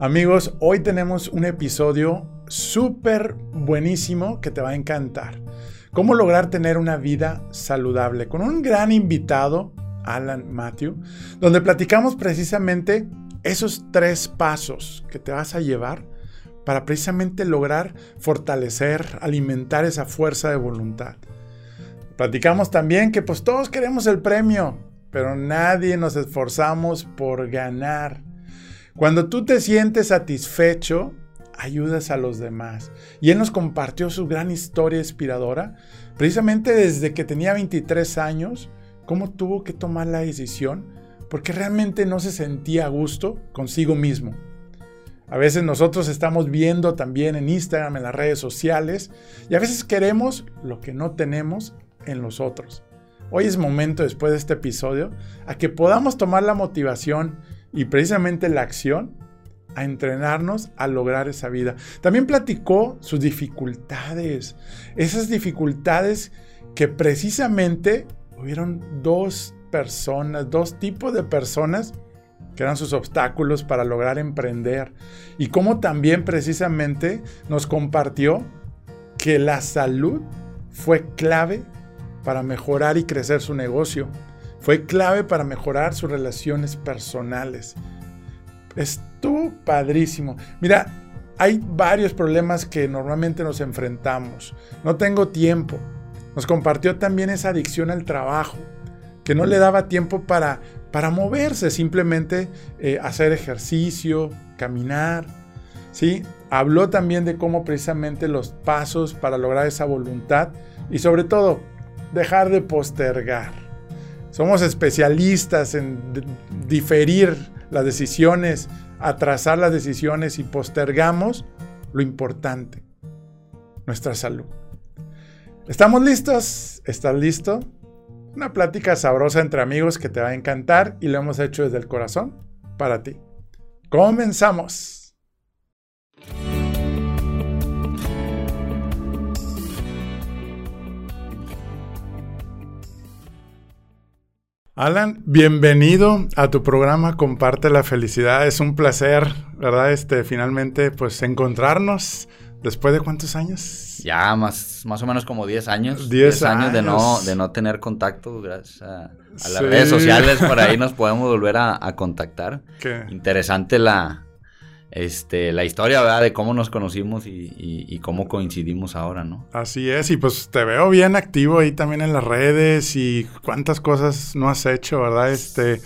Amigos, hoy tenemos un episodio súper buenísimo que te va a encantar. Cómo lograr tener una vida saludable con un gran invitado, Alan Matthew, donde platicamos precisamente esos tres pasos que te vas a llevar para precisamente lograr fortalecer, alimentar esa fuerza de voluntad. Platicamos también que pues todos queremos el premio, pero nadie nos esforzamos por ganar. Cuando tú te sientes satisfecho, ayudas a los demás. Y él nos compartió su gran historia inspiradora, precisamente desde que tenía 23 años, cómo tuvo que tomar la decisión, porque realmente no se sentía a gusto consigo mismo. A veces nosotros estamos viendo también en Instagram, en las redes sociales, y a veces queremos lo que no tenemos en los otros. Hoy es momento, después de este episodio, a que podamos tomar la motivación y precisamente la acción a entrenarnos a lograr esa vida. También platicó sus dificultades, esas dificultades que precisamente hubieron dos personas, dos tipos de personas que eran sus obstáculos para lograr emprender y cómo también precisamente nos compartió que la salud fue clave para mejorar y crecer su negocio fue clave para mejorar sus relaciones personales. Estuvo padrísimo. Mira, hay varios problemas que normalmente nos enfrentamos. No tengo tiempo. Nos compartió también esa adicción al trabajo, que no le daba tiempo para, para moverse, simplemente eh, hacer ejercicio, caminar. ¿sí? Habló también de cómo precisamente los pasos para lograr esa voluntad y sobre todo dejar de postergar. Somos especialistas en diferir las decisiones, atrasar las decisiones y postergamos lo importante, nuestra salud. ¿Estamos listos? ¿Estás listo? Una plática sabrosa entre amigos que te va a encantar y lo hemos hecho desde el corazón para ti. Comenzamos. Alan, bienvenido a tu programa Comparte la Felicidad. Es un placer, ¿verdad? Este, finalmente, pues encontrarnos después de cuántos años? Ya, más, más o menos como 10 años. 10 años, de, no, de no tener contacto, gracias a, las redes sociales, por ahí nos podemos volver a, a contactar. ¿Qué? Interesante la, este, la historia, ¿verdad? De cómo nos conocimos y, cómo coincidimos ahora, ¿no? Así es, y pues te veo bien activo ahí también en las redes y cuántas cosas no has hecho, ¿verdad? Este,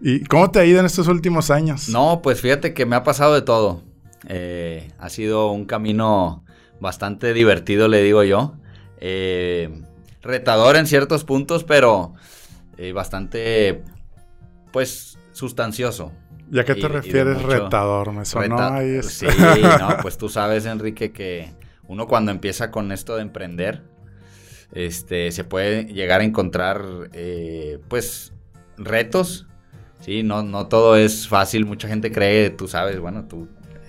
¿y cómo te ha ido en estos últimos años? No, pues fíjate que me ha pasado de todo. Eh, ha sido un camino bastante divertido, le digo yo. Eh, retador en ciertos puntos, pero eh, bastante, pues, sustancioso. ¿Y a qué te refieres retador? Me sonó ahí. Sí, no, pues tú sabes, Enrique, que uno cuando empieza con esto de emprender, este, se puede llegar a encontrar, eh, pues, retos. Sí, no, no todo es fácil. Mucha gente cree, tú sabes, bueno, tú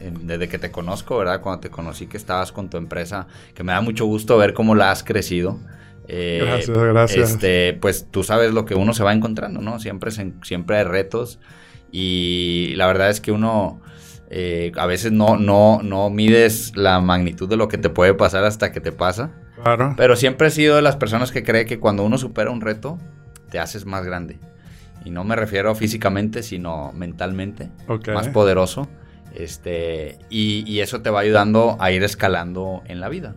desde que te conozco, ¿verdad? Cuando te conocí que estabas con tu empresa, que me da mucho gusto ver cómo la has crecido. Eh, gracias, gracias. Este, pues tú sabes lo que uno se va encontrando, ¿no? Siempre, siempre hay retos. Y la verdad es que uno eh, a veces no, no, no mides la magnitud de lo que te puede pasar hasta que te pasa. Claro. Pero siempre he sido de las personas que cree que cuando uno supera un reto, te haces más grande. Y no me refiero físicamente, sino mentalmente. Más poderoso. Este, y, y, eso te va ayudando a ir escalando en la vida.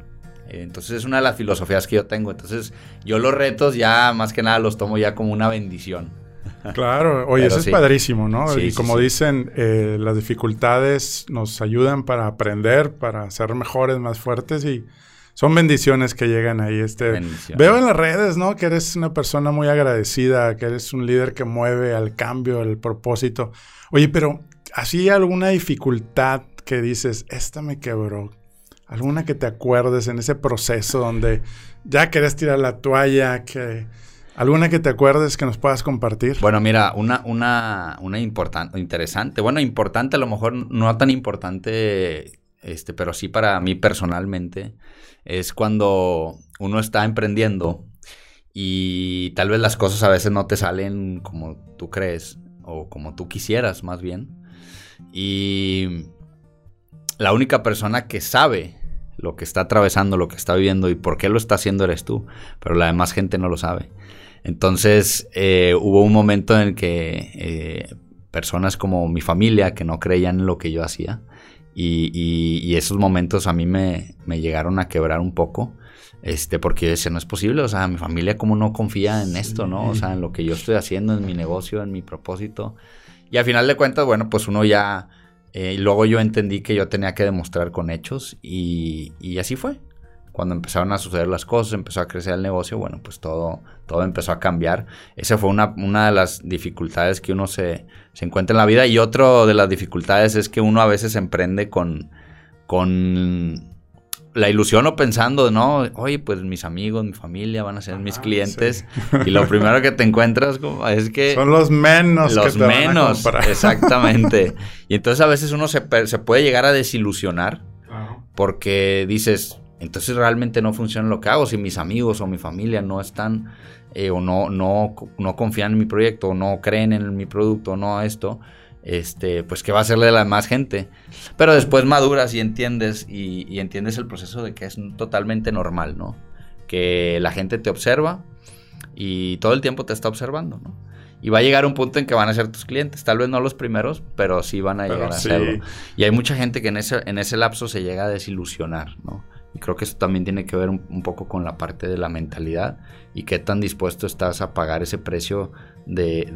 Entonces es una de las filosofías que yo tengo. Entonces yo los retos ya más que nada los tomo ya como una bendición. Claro, oye, eso es padrísimo, ¿no? y como dicen, eh, las dificultades nos ayudan para aprender, para ser mejores, más fuertes y son bendiciones que llegan ahí. Este, veo en las redes, ¿no? Que eres una persona muy agradecida, que eres un líder que mueve al cambio, al propósito. Oye, pero ¿así alguna dificultad que dices, esta me quebró? ¿Alguna que te acuerdes en ese proceso donde ya querés tirar la toalla, que ¿Alguna que te acuerdes que nos puedas compartir? Bueno, mira, una, una, una importante, interesante. Bueno, importante, a lo mejor no tan importante, este, pero sí para mí personalmente, es cuando uno está emprendiendo y tal vez las cosas a veces no te salen como tú crees o como tú quisieras, más bien. Y la única persona que sabe lo que está atravesando, lo que está viviendo y por qué lo está haciendo eres tú, pero la demás gente no lo sabe. Entonces eh, hubo un momento en el que eh, personas como mi familia que no creían en lo que yo hacía y, esos momentos a mí me, me, llegaron a quebrar un poco. Este, porque yo decía, no es posible, o sea, mi familia como no confía en esto, ¿no? O sea, en lo que yo estoy haciendo, en mi negocio, en mi propósito. Y al final de cuentas, bueno, pues uno ya eh, y luego yo entendí que yo tenía que demostrar con hechos y, así fue. Cuando empezaron a suceder las cosas, empezó a crecer el negocio, bueno, pues todo, todo empezó a cambiar. Esa fue una, una de las dificultades que uno se, se encuentra en la vida. Y otra de las dificultades es que uno a veces emprende con, con la ilusión o pensando, ¿no? Oye, pues mis amigos, mi familia van a ser mis clientes. Y lo primero que te encuentras es que... Son los menos. Los menos, exactamente. y entonces a veces uno se, puede llegar a desilusionar porque dices, entonces realmente no funciona lo que hago. Si mis amigos o mi familia no están eh, o no, no, no confían en mi proyecto o no creen en mi producto o no esto este, pues qué va a hacerle a la más gente. Pero después maduras y entiendes, y, entiendes el proceso de que es totalmente normal, ¿no? Que la gente te observa y todo el tiempo te está observando, ¿no? Y va a llegar un punto en que van a ser tus clientes, tal vez no los primeros, pero sí van a llegar a serlo. Y hay mucha gente que en ese, en ese lapso se llega a desilusionar, ¿no? Y creo que eso también tiene que ver un, poco con la parte de la mentalidad y qué tan dispuesto estás a pagar ese precio de,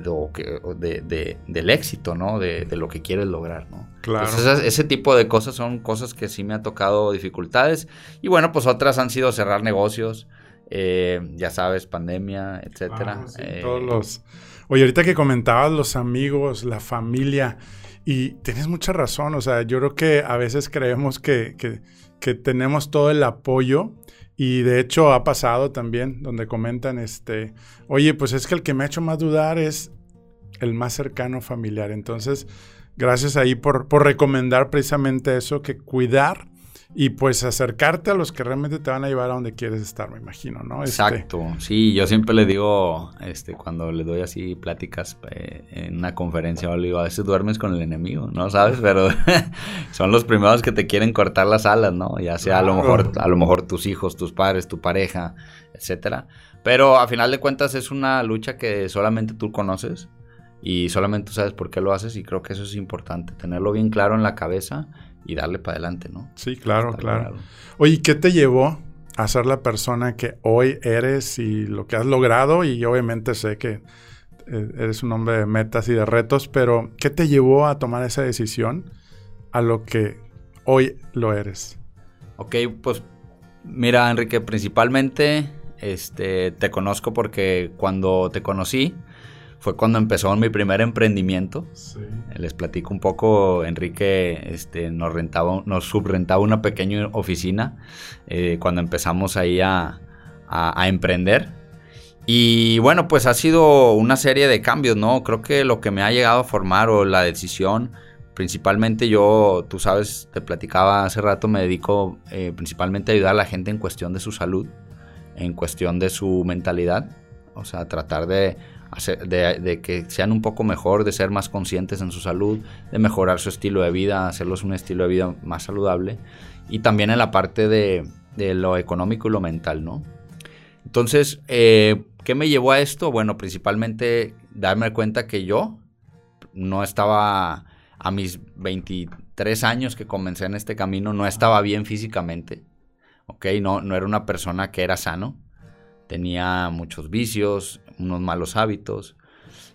de, del éxito, ¿no? De, lo que quieres lograr, ¿no? Claro. ese tipo de cosas son cosas que sí me ha tocado dificultades. Y bueno, pues otras han sido cerrar negocios, eh, ya sabes, pandemia, etcétera. Ah, eh, todos los... Oye, ahorita que comentabas los amigos, la familia, y tienes mucha razón, o sea, yo creo que a veces creemos que que tenemos todo el apoyo y de hecho ha pasado también donde comentan este, oye, pues es que el que me ha hecho más dudar es el más cercano familiar. Entonces, gracias ahí por, por recomendar precisamente eso, que cuidar y pues acercarte a los que realmente te van a llevar a donde quieres estar, me imagino, ¿no? Este, Exacto, sí, yo siempre le digo, este, cuando le doy así pláticas eh, en una conferencia, le digo, a veces duermes con el enemigo, ¿no? ¿Sabes? Pero son los primeros que te quieren cortar las alas, ¿no? Ya sea a lo mejor, a lo mejor tus hijos, tus padres, tu pareja, etcétera. Pero a final de cuentas es una lucha que solamente tú conoces y solamente tú sabes por qué lo haces y creo que eso es importante, tenerlo bien claro en la cabeza y darle para adelante, ¿no? Sí, claro, claro. Oye, ¿qué te llevó a ser la persona que hoy eres y lo que has logrado? Y obviamente sé que eh, eres un hombre de metas y de retos, pero ¿qué te llevó a tomar esa decisión a lo que hoy lo eres? Ok, pues mira, Enrique, principalmente este, te conozco porque cuando te conocí, fue cuando empezó mi primer emprendimiento. Les platico un poco, Enrique este, nos, rentaba, nos subrentaba una pequeña oficina eh, cuando empezamos ahí a, emprender. Y bueno, pues ha sido una serie de cambios, ¿no? Creo que lo que me ha llegado a formar o la decisión, principalmente yo, tú sabes, te platicaba hace rato, me dedico eh, principalmente a ayudar a la gente en cuestión de su salud, en cuestión de su mentalidad, o sea, tratar de de, que sean un poco mejor, de ser más conscientes en su salud, de mejorar su estilo de vida, hacerlos un estilo de vida más saludable y también en la parte de, lo económico y lo mental, ¿no? Entonces, eh, ¿qué me llevó a esto? Bueno, principalmente darme cuenta que yo no estaba a mis 23 años que comencé en este camino, no estaba bien físicamente, ¿ok? No, no era una persona que era sano, tenía muchos vicios, unos malos hábitos.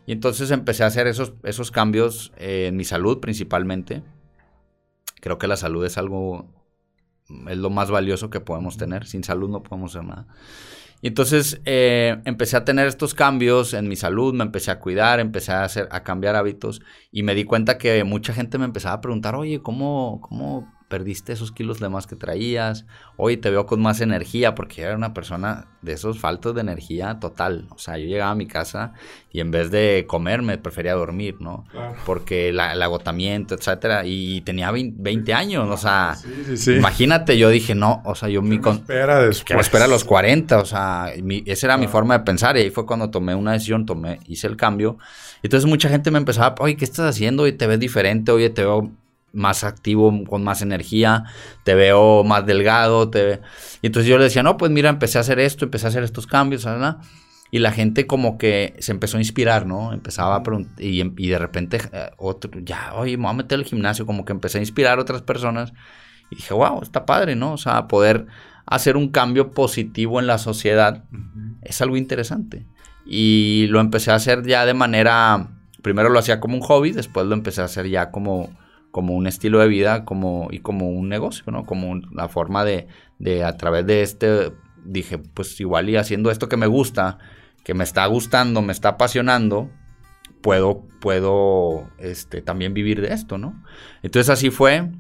Y entonces empecé a hacer esos, esos cambios eh, en mi salud principalmente. Creo que la salud es algo, es lo más valioso que podemos tener. Sin salud no podemos hacer nada. Y entonces eh, empecé a tener estos cambios en mi salud, me empecé a cuidar, empecé a, hacer, a cambiar hábitos y me di cuenta que mucha gente me empezaba a preguntar, oye, ¿cómo, cómo perdiste esos kilos de más que traías, hoy te veo con más energía, porque era una persona de esos faltos de energía total. O sea, yo llegaba a mi casa y en vez de comer me prefería dormir, ¿no? Porque el agotamiento, etcétera, y tenía 20, años, o sea, imagínate, yo dije, no, o sea, yo mi... Con... espera después. espera a los 40, o sea, esa era mi forma de pensar y ahí fue cuando tomé una decisión, tomé, hice el cambio. Entonces mucha gente me empezaba, oye, ¿qué estás haciendo? Oye, te ves diferente, oye, te veo más activo, con más energía, te veo más delgado, te... Y entonces yo le decía, no, pues mira, empecé a hacer esto, empecé a hacer estos cambios, ¿verdad? Y la gente como que se empezó a inspirar, ¿no? Empezaba a preguntar, y, y, de repente eh, otro, ya, oye, me voy a meter al gimnasio, como que empecé a inspirar a otras personas. Y dije, wow, está padre, ¿no? O sea, poder hacer un cambio positivo en la sociedad es algo interesante. Y lo empecé a hacer ya de manera, primero lo hacía como un hobby, después lo empecé a hacer ya como, como un estilo de vida como, y como un negocio, ¿no? Como la forma de, de, a través de este, dije, pues igual y haciendo esto que me gusta, que me está gustando, me está apasionando, puedo, puedo este, también vivir de esto, ¿no? Entonces así fue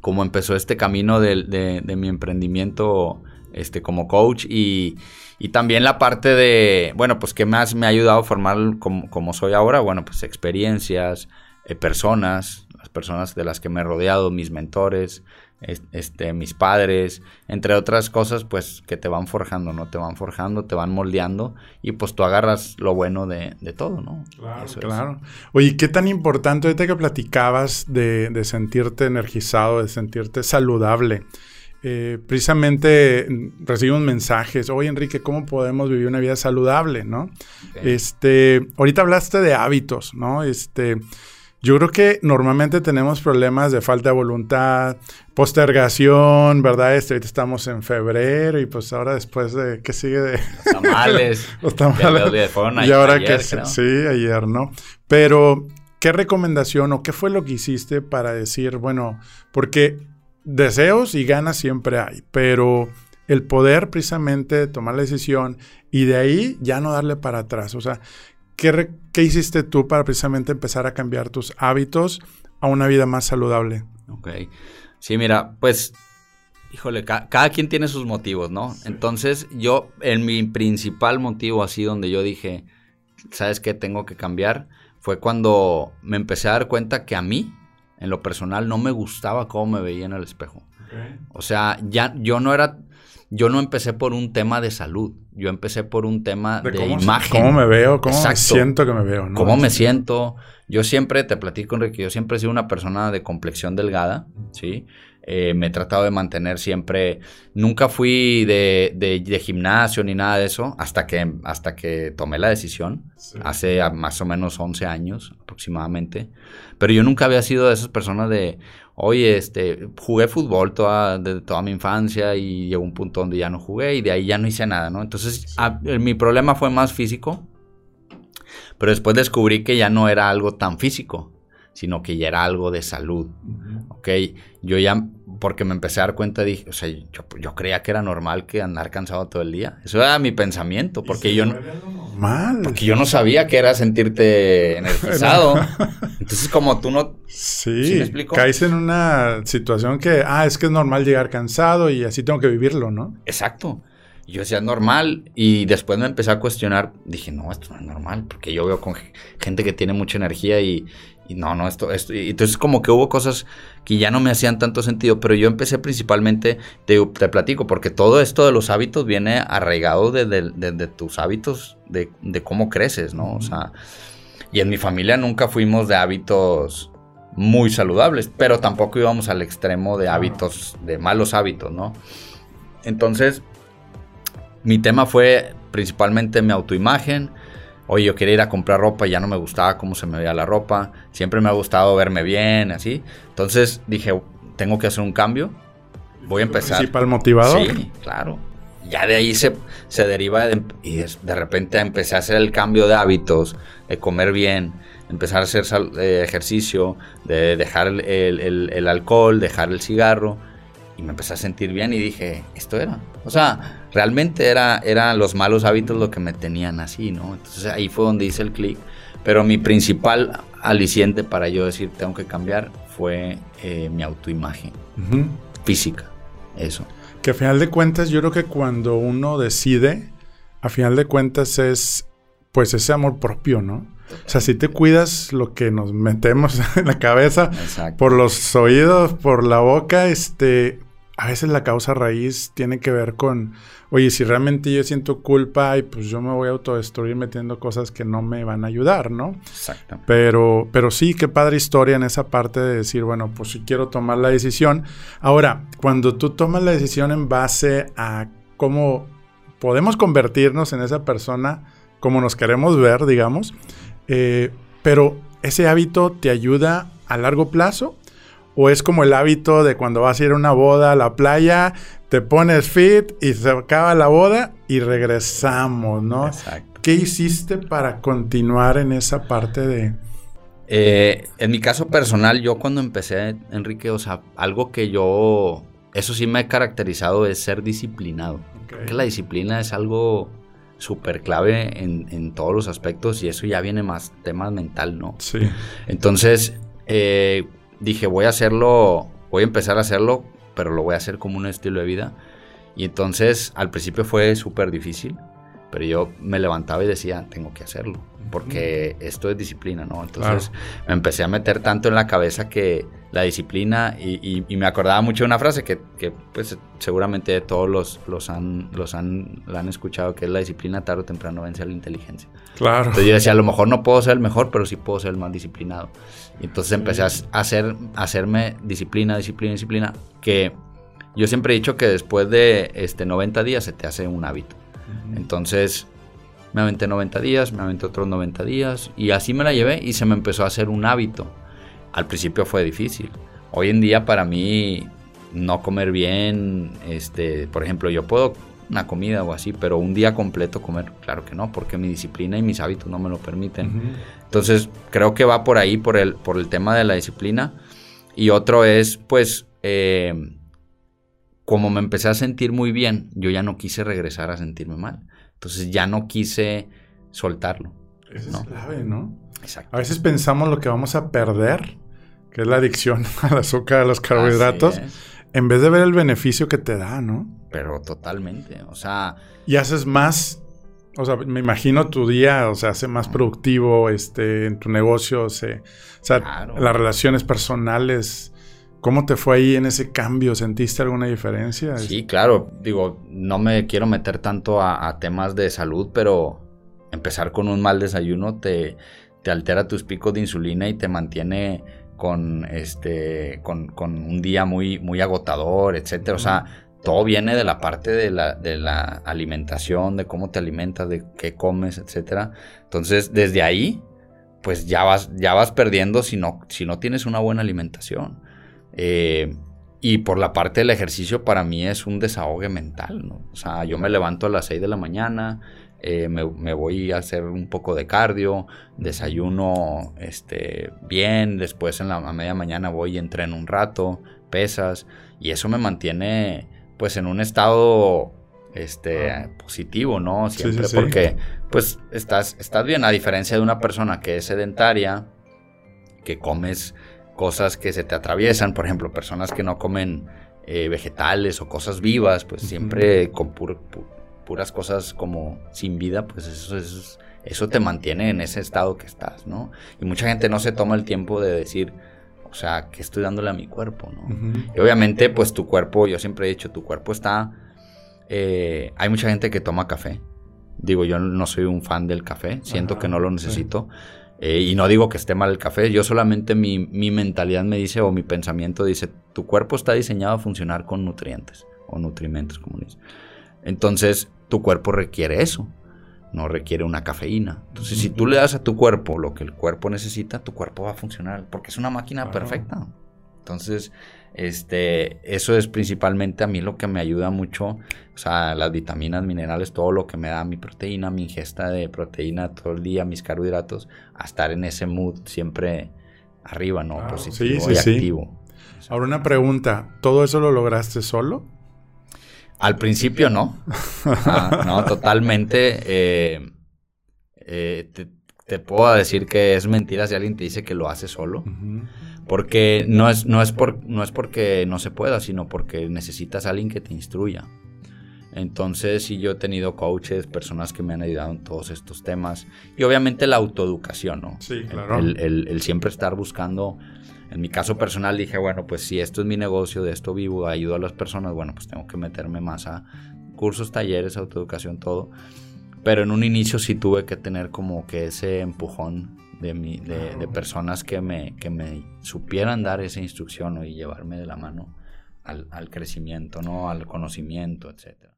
como empezó este camino de, de, mi emprendimiento este, como coach y, y, también la parte de, bueno, pues qué más me ha ayudado a formar como, soy ahora, bueno, pues experiencias, eh, personas, las personas de las que me he rodeado, mis mentores, este, mis padres, entre otras cosas, pues que te van forjando, ¿no? Te van forjando, te van moldeando y pues tú agarras lo bueno de, todo, ¿no? Claro, claro. Oye, ¿qué tan importante ahorita que platicabas de, de sentirte energizado, de sentirte saludable? Eh, precisamente recibimos mensajes, oye Enrique, ¿cómo podemos vivir una vida saludable, no? Este, ahorita hablaste de hábitos, ¿no? Este, yo creo que normalmente tenemos problemas de falta de voluntad, postergación, ¿verdad? Este, ahorita estamos en febrero y pues ahora después de, ¿qué sigue de? Los tamales. Los tamales. y ahora que sí, ayer, ¿no? Pero, ¿qué recomendación o qué fue lo que hiciste para decir, bueno, porque deseos y ganas siempre hay, pero el poder precisamente tomar la decisión y de ahí ya no darle para atrás. O sea, ¿Qué, hiciste tú para precisamente empezar a cambiar tus hábitos a una vida más saludable? Ok. Sí, mira, pues, híjole, cada quien tiene sus motivos, ¿no? Entonces, yo, en mi principal motivo, así donde yo dije, ¿sabes qué? Tengo que cambiar, fue cuando me empecé a dar cuenta que a mí, en lo personal, no me gustaba cómo me veía en el espejo. O sea, ya yo no era yo no empecé por un tema de salud, yo empecé por un tema de, imagen. ¿Cómo me veo? ¿Cómo me siento que me veo? ¿Cómo me siento? Yo siempre, te platico, Enrique, yo siempre he sido una persona de complexión delgada, ¿sí? Eh, me he tratado de mantener siempre, nunca fui de, de, gimnasio ni nada de eso, hasta que, hasta que tomé la decisión, hace más o menos 11 años aproximadamente, pero yo nunca había sido de esas personas de, oye, este, jugué fútbol toda, de toda mi infancia y llegó un punto donde ya no jugué y de ahí ya no hice nada, ¿no? Entonces, mi problema fue más físico, pero después descubrí que ya no era algo tan físico, sino que ya era algo de salud, ¿ok? Yo ya, porque me empecé a dar cuenta, dije, o sea, yo, yo creía que era normal que andar cansado todo el día. Eso era mi pensamiento, porque yo no... Mal. Porque yo no sabía que era sentirte energizado. Entonces, como tú no... Sí, caes en una situación que, ah, es que es normal llegar cansado y así tengo que vivirlo, ¿no? Exacto. yo decía, normal. Y después me empecé a cuestionar. Dije, no, esto no es normal. Porque yo veo con gente que tiene mucha energía y, y no, no, esto, esto. Y entonces como que hubo cosas que ya no me hacían tanto sentido, pero yo empecé principalmente, te, te platico, porque todo esto de los hábitos viene arraigado de, tus hábitos, de, cómo creces, ¿no? O sea, y en mi familia nunca fuimos de hábitos muy saludables, pero tampoco íbamos al extremo de hábitos, de malos hábitos, ¿no? Entonces, mi tema fue principalmente mi autoimagen, Oye, yo quería ir a comprar ropa y ya no me gustaba cómo se me veía la ropa. Siempre me ha gustado verme bien, así. Entonces dije, tengo que hacer un cambio. Voy a empezar. ¿Principal motivador? Sí, claro. Ya de ahí se, se deriva y de repente empecé a hacer el cambio de hábitos, de comer bien, empezar a hacer eh, ejercicio, de dejar el, el alcohol, dejar el cigarro y me empecé a sentir bien y dije, esto era. O sea, realmente era, eran los malos hábitos lo que me tenían así, ¿no? Entonces ahí fue donde hice el clic. Pero mi principal aliciente para yo decir tengo que cambiar fue eh, mi autoimagen física, eso. Que a final de cuentas yo creo que cuando uno decide, a final de cuentas es pues ese amor propio, ¿no? O sea, si te cuidas lo que nos metemos en la cabeza, por los oídos, por la boca, este, a veces la causa raíz tiene que ver con, oye, si realmente yo siento culpa y pues yo me voy a autodestruir metiendo cosas que no me van a ayudar, ¿no? Exacto. Pero, pero sí, qué padre historia en esa parte de decir, bueno, pues si quiero tomar la decisión. Ahora, cuando tú tomas la decisión en base a cómo podemos convertirnos en esa persona, como nos queremos ver, digamos, eh, pero ese hábito te ayuda a largo plazo o es como el hábito de cuando vas a ir a una boda a la playa, te pones fit y se acaba la boda y regresamos, ¿no? Exacto. ¿Qué hiciste para continuar en esa parte de... Eh, en mi caso personal, yo cuando empecé, Enrique, o sea, algo que yo, eso sí me he caracterizado es ser disciplinado. Creo que la disciplina es algo súper clave en, en, todos los aspectos y eso ya viene más tema mental, ¿no? Sí. Entonces, eh, dije, voy a hacerlo, voy a empezar a hacerlo, pero lo voy a hacer como un estilo de vida. Y entonces al principio fue súper difícil, pero yo me levantaba y decía, tengo que hacerlo, porque esto es disciplina, ¿no? Entonces me empecé a meter tanto en la cabeza que la disciplina, y, me acordaba mucho de una frase que, pues seguramente todos los, los, han, los han, la han escuchado, que es la disciplina tarde o temprano vence a la inteligencia. Claro. Entonces yo decía, a lo mejor no puedo ser el mejor, pero sí puedo ser el más disciplinado. Y entonces empecé a, hacer, a hacerme disciplina, disciplina, disciplina, que yo siempre he dicho que después de este 90 días se te hace un hábito. Entonces me aventé 90 días, me aventé otros 90 días y así me la llevé y se me empezó a hacer un hábito. Al principio fue difícil. Hoy en día para mí no comer bien, este, por ejemplo, yo puedo una comida o así, pero un día completo comer, claro que no, porque mi disciplina y mis hábitos no me lo permiten. Entonces, creo que va por ahí, por el, por el tema de la disciplina. Y otro es, pues, eh, como me empecé a sentir muy bien, yo ya no quise regresar a sentirme mal. Entonces, ya no quise soltarlo. Eso es clave, ¿no? Exacto. A veces pensamos lo que vamos a perder, que es la adicción al azúcar, a los carbohidratos, en vez de ver el beneficio que te da, ¿no? Pero totalmente, o sea... Y haces más o sea, me imagino tu día, o sea, hace más productivo, este, en tu negocio, o sea, las relaciones personales. ¿Cómo te fue ahí en ese cambio? ¿Sentiste alguna diferencia? Sí, claro. Digo, no me quiero meter tanto a, temas de salud, pero empezar con un mal desayuno te, te altera tus picos de insulina y te mantiene con este con, con un día muy muy agotador, etcétera. O sea, todo viene de la parte de la, de la alimentación, de cómo te alimentas, de qué comes, etc. Entonces, desde ahí, pues ya vas, ya vas perdiendo si no, si no tienes una buena alimentación. Eh, y por la parte del ejercicio, para mí es un desahogue mental, ¿no? O sea, yo me levanto a las 6 de la mañana, eh, me, me, voy a hacer un poco de cardio, desayuno este, bien, después en la media mañana voy y entreno un rato, pesas, y eso me mantiene pues en un estado este positivo, ¿no? Siempre porque pues estás, estás bien, a diferencia de una persona que es sedentaria, que comes cosas que se te atraviesan, por ejemplo, personas que no comen eh, vegetales o cosas vivas, pues siempre con puras cosas como sin vida, pues eso, eso, eso te mantiene en ese estado que estás, ¿no? Y mucha gente no se toma el tiempo de decir, o sea, que estoy dándole a mi cuerpo, ¿no? Y obviamente, pues tu cuerpo, yo siempre he dicho, tu cuerpo está... Eh, hay mucha gente que toma café. Digo, yo no soy un fan del café, siento que no lo necesito. Eh, y no digo que esté mal el café, yo solamente mi, mi, mentalidad me dice o mi pensamiento dice, tu cuerpo está diseñado a funcionar con nutrientes o nutrimentos, como dice. Entonces, tu cuerpo requiere eso no requiere una cafeína. Entonces, si tú le das a tu cuerpo lo que el cuerpo necesita, tu cuerpo va a funcionar porque es una máquina perfecta. Entonces, este, eso es principalmente a mí lo que me ayuda mucho, o sea, las vitaminas, minerales, todo lo que me da mi proteína, mi ingesta de proteína todo el día, mis carbohidratos, a estar en ese mood siempre arriba, ¿no? Positivo y activo. Ahora una pregunta, ¿todo eso lo lograste solo? Al principio no. Ah, no, totalmente. Eh, eh, te, puedo decir que es mentira si alguien te dice que lo hace solo. Porque no es, no, es por, no es porque no se pueda, sino porque necesitas a alguien que te instruya. Entonces, sí, yo he tenido coaches, personas que me han ayudado en todos estos temas. Y obviamente la autoeducación, ¿no? Sí, claro. El, el siempre estar buscando En mi caso personal dije, bueno, pues si esto es mi negocio, de esto vivo, ayudo a las personas, bueno, pues tengo que meterme más a cursos, talleres, autoeducación, todo. Pero en un inicio sí tuve que tener como que ese empujón de, mi, de, personas que me, que me supieran dar esa instrucción y llevarme de la mano al, al crecimiento, ¿no? al conocimiento, etcétera.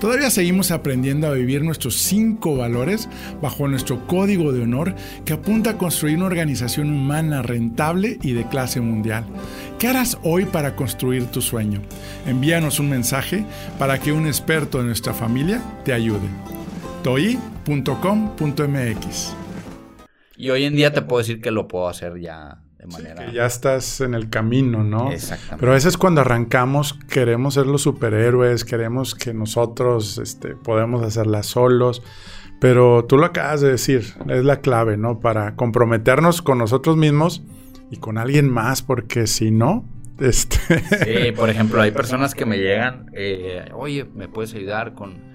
Todavía seguimos aprendiendo a vivir nuestros cinco valores bajo nuestro código de honor que apunta a construir una organización humana rentable y de clase mundial. ¿Qué harás hoy para construir tu sueño? Envíanos un mensaje para que un experto de nuestra familia te ayude. toi.com.mx Y hoy en día te puedo decir que lo puedo hacer ya de manera... ya estás en el camino, ¿no? Exactamente. Pero a veces cuando arrancamos queremos ser los superhéroes, queremos que nosotros este, podemos hacerla solos. Pero tú lo acabas de decir, es la clave, ¿no? Para comprometernos con nosotros mismos y con alguien más, porque si no, este... Sí, por ejemplo, hay personas que me llegan, eh, oye, ¿me puedes ayudar con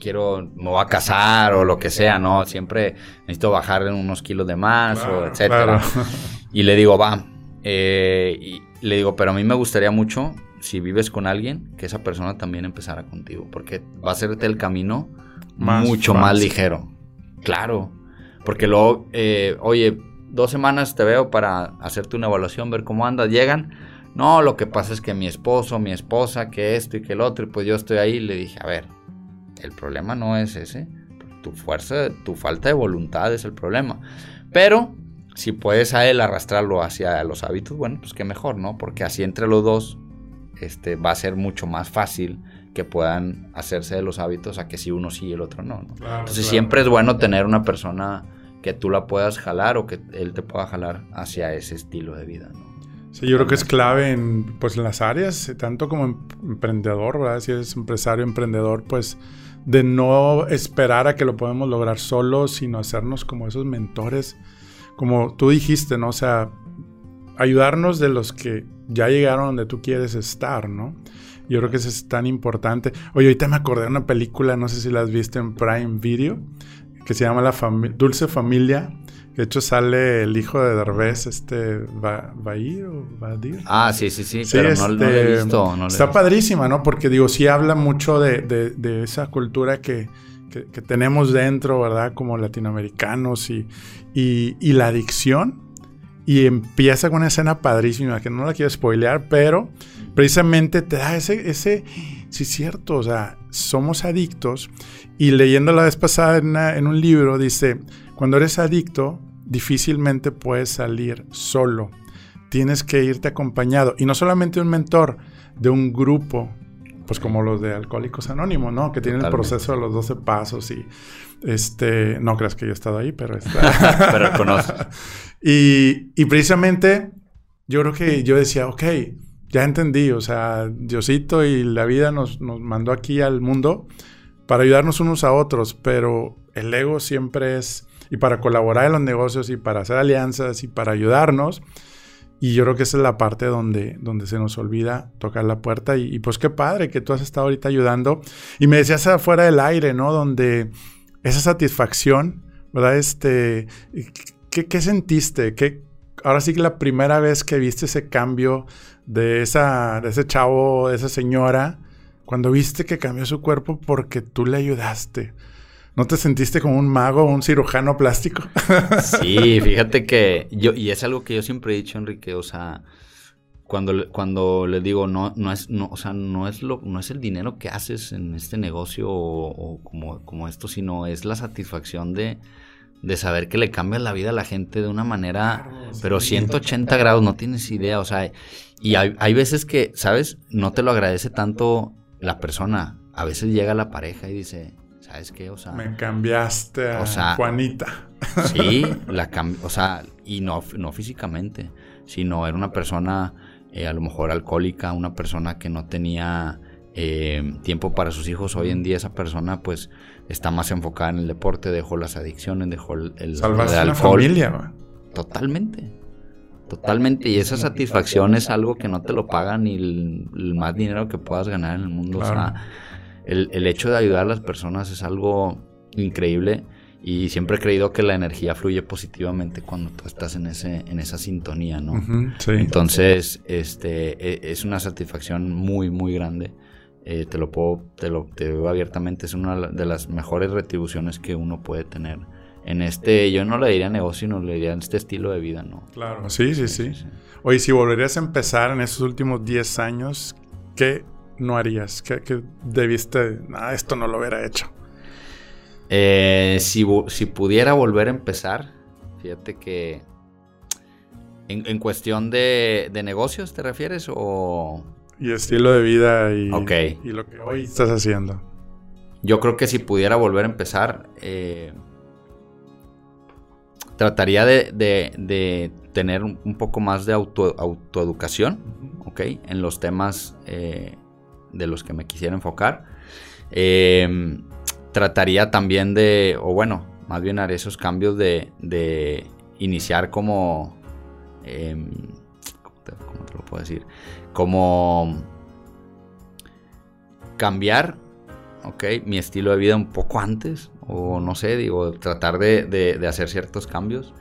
quiero, me voy a casar o lo que sea, ¿no? Siempre necesito bajar unos kilos de más o etcétera. Y le digo, va. Eh, y le digo, pero a mí me gustaría mucho, si vives con alguien, que esa persona también empezara contigo, porque va a hacerte el camino mucho más ligero. Claro, porque luego, eh, oye, dos semanas te veo para hacerte una evaluación, ver cómo andas, llegan. No, lo que pasa es que mi esposo, mi esposa, que esto y que el otro, y pues yo estoy ahí y le dije, a ver, el problema no es ese. Tu fuerza, tu falta de voluntad es el problema. Pero si puedes a él arrastrarlo hacia los hábitos, bueno, pues qué mejor, ¿no? Porque así entre los dos este, va a ser mucho más fácil que puedan hacerse de los hábitos a que si uno sí y el otro no. Entonces siempre es bueno tener una persona que tú la puedas jalar o que él te pueda jalar hacia ese estilo de vida, ¿no? Sí, yo creo que es clave en, pues, en las áreas, tanto como em, emprendedor, ¿verdad? Si eres empresario, emprendedor, pues de no esperar a que lo podemos lograr solo, sino hacernos como esos mentores, como tú dijiste, ¿no? O sea, ayudarnos de los que ya llegaron donde tú quieres estar, ¿no? Yo creo que eso es tan importante. Oye, ahorita me acordé de una película, no sé si la has visto en Prime Video, que se llama La Dulce Familia de hecho sale el hijo de Derbez, este, va, ir o Vadir. Ah, sí, sí, sí, pero no, lo he este, visto. está padrísima, ¿no? Porque digo, sí habla mucho de, esa cultura que, tenemos dentro, ¿verdad? Como latinoamericanos y, y, la adicción. Y empieza con una escena padrísima, que no la quiero spoilear, pero precisamente te da ese, ese, sí es cierto, o sea, somos adictos. Y leyendo la vez pasada en un libro, dice, cuando eres adicto, difícilmente puedes salir solo. Tienes que irte acompañado. Y no solamente un mentor, de un grupo, pues como los de Alcohólicos Anónimos, ¿no? Que tienen el proceso de los 12 pasos y, este, no creas que yo he estado ahí, pero está. pero conozco. Y, y precisamente yo creo que yo decía, ok, ya entendí, o sea, Diosito y la vida nos, nos mandó aquí al mundo para ayudarnos unos a otros, pero el ego siempre es y para colaborar en los negocios y para hacer alianzas y para ayudarnos. Y yo creo que esa es la parte donde, donde se nos olvida tocar la puerta. Y, pues qué padre que tú has estado ahorita ayudando. Y me decías afuera del aire, ¿no? Donde esa satisfacción, ¿verdad? Este, ¿qué, qué sentiste? ¿Qué, ahora sí que la primera vez que viste ese cambio de, esa, de ese chavo, de esa señora, cuando viste que cambió su cuerpo porque tú le ayudaste. ¿No te sentiste como un mago o un cirujano plástico? sí, fíjate que yo, y es algo que yo siempre he dicho, Enrique, o sea, cuando, cuando le digo, no, no es, no, o sea, no es lo, no es el dinero que haces en este negocio o, como, como esto, sino es la satisfacción de, de saber que le cambias la vida a la gente de una manera, pero 180 grados, no tienes idea, o sea, y hay, hay veces que, ¿sabes? No te lo agradece tanto la persona, a veces llega la pareja y dice, ¿sabes qué? O sea... Me cambiaste a Juanita. Sí, la o sea, y no, no físicamente, sino era una persona eh, a lo mejor alcohólica, una persona que no tenía eh, tiempo para sus hijos. Hoy en día esa persona pues está más enfocada en el deporte, dejó las adicciones, dejó el, el, alcohol. familia, Totalmente. Totalmente. Y esa satisfacción es algo que no te lo paga ni el, más dinero que puedas ganar en el mundo. O sea, el, el, hecho de ayudar a las personas es algo increíble. Y siempre he creído que la energía fluye positivamente cuando tú estás en ese en esa sintonía, ¿no? Entonces, este e, es una satisfacción muy muy grande. Eh, te lo puedo te lo te digo abiertamente, es una de las mejores retribuciones que uno puede tener en este, yo no le diría negocio, no le diría en este estilo de vida, ¿no? Claro, sí, sí, sí. Oye, si volverías a empezar en esos últimos 10 años, ¿qué no harías? ¿Qué, qué debiste, ah, esto no lo hubiera hecho? Eh, si, pudiera volver a empezar, fíjate que en, cuestión de, negocios, ¿te refieres? O... Y estilo de vida y, y lo que hoy estás haciendo. Yo creo que si pudiera volver a empezar, eh, trataría de, tener un, poco más de auto, autoeducación, ¿ok? En los temas eh, de los que me quisiera enfocar. Eh, trataría también de, o bueno, más bien haré esos cambios de, de iniciar como, em, ¿cómo, te, lo puedo decir? Como cambiar, ok, mi estilo de vida un poco antes, o no sé, digo, tratar de, de hacer ciertos cambios.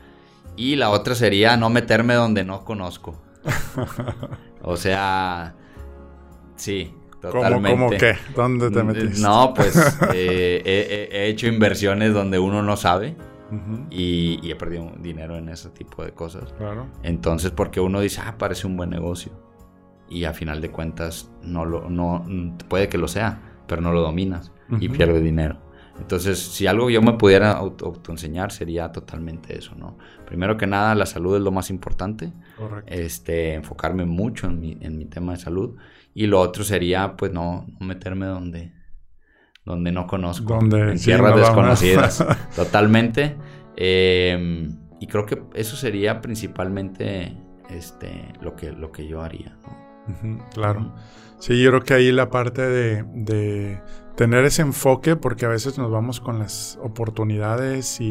Y la otra sería no meterme donde no conozco. o sea, sí, Totalmente. ¿Cómo, qué? ¿Dónde te metiste? No, pues eh, he, hecho inversiones donde uno no sabe y, he perdido dinero en ese tipo de cosas. Claro. Entonces, porque uno dice, ah, parece un buen negocio. Y a final de cuentas, no lo, no, puede que lo sea, pero no lo dominas y pierde dinero. Entonces, si algo yo me pudiera autoenseñar sería totalmente eso, ¿no? Primero que nada, la salud es lo más importante. Correcto. Este, enfocarme mucho en mi, en mi tema de salud. Y lo otro sería, pues, no, meterme donde, donde no conozco. Donde, en tierras desconocidas. totalmente. Em, y creo que eso sería principalmente este, lo, que, lo que yo haría, claro. Sí, yo creo que ahí la parte de tener ese enfoque, porque a veces nos vamos con las oportunidades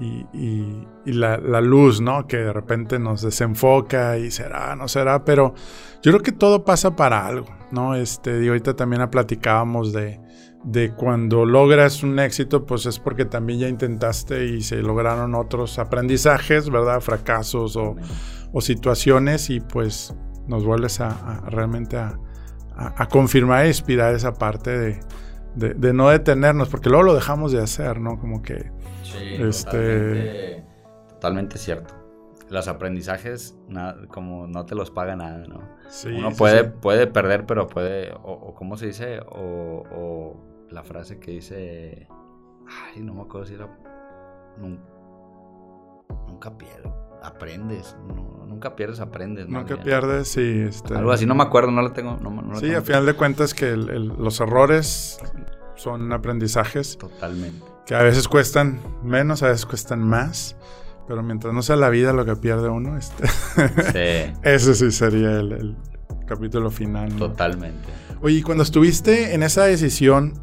y, la, luz, ¿no? Que de repente nos desenfoca y será, no será, pero yo creo que todo pasa para algo, ¿no? Este, y ahorita también platicábamos de, de cuando logras un éxito, pues es porque también ya intentaste y se lograron otros aprendizajes, ¿verdad? Fracasos o, situaciones y pues nos vuelves a, realmente a, a, confirmar e inspirar esa parte de, de, no detenernos, porque luego lo dejamos de hacer, ¿no? Como que... Sí, este... totalmente, cierto. Los aprendizajes, como no te los paga nada, ¿no? Uno puede, puede perder, pero puede, o, ¿cómo se dice? O, o, la frase que dice, ay, no me acuerdo si era, nunca, nunca pierdo aprendes, nunca pierdes, aprendes. Nunca pierdes, sí. Este... Algo así, no me acuerdo, no lo tengo. No, sí, a final de cuentas que los errores son aprendizajes. Totalmente. Que a veces cuestan menos, a veces cuestan más. Pero mientras no sea la vida lo que pierde uno, este... sí. ese sí sería el, capítulo final. Totalmente. Oye, cuando estuviste en esa decisión,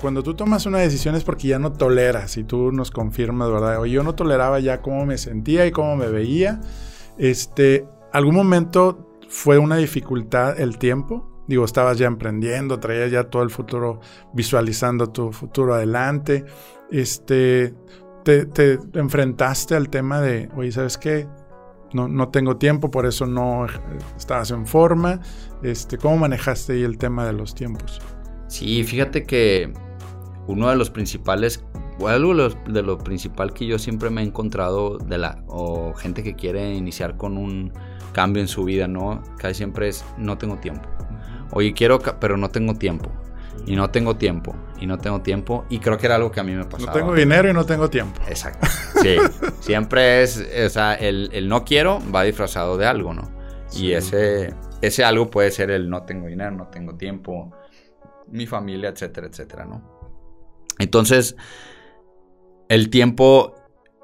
cuando tú tomas una decisión es porque ya no toleras y tú nos confirmas, ¿verdad? O yo no toleraba ya cómo me sentía y cómo me veía. Este, ¿algún momento fue una dificultad el tiempo? Digo, estabas ya emprendiendo, traías ya todo el futuro, visualizando tu futuro adelante. Este, te, te enfrentaste al tema de, oye, ¿sabes qué? No, no, tengo tiempo, por eso no estabas en forma. Este, ¿Cómo manejaste ahí el tema de los tiempos? Sí, fíjate que uno de los principales, algo de lo, principal que yo siempre me he encontrado de la, o gente que quiere iniciar con un cambio en su vida, ¿no? Casi siempre es, no tengo tiempo. Oye, quiero, pero no tengo tiempo. Y no tengo tiempo. Y no tengo tiempo. Y creo que era algo que a mí me pasaba. No tengo dinero y no tengo tiempo. Exacto. Sí. siempre es, o sea, el, no quiero va disfrazado de algo, ¿no? Y ese, ese algo puede ser el no tengo dinero, no tengo tiempo, mi familia, etcétera, etcétera, ¿no? Entonces, el tiempo,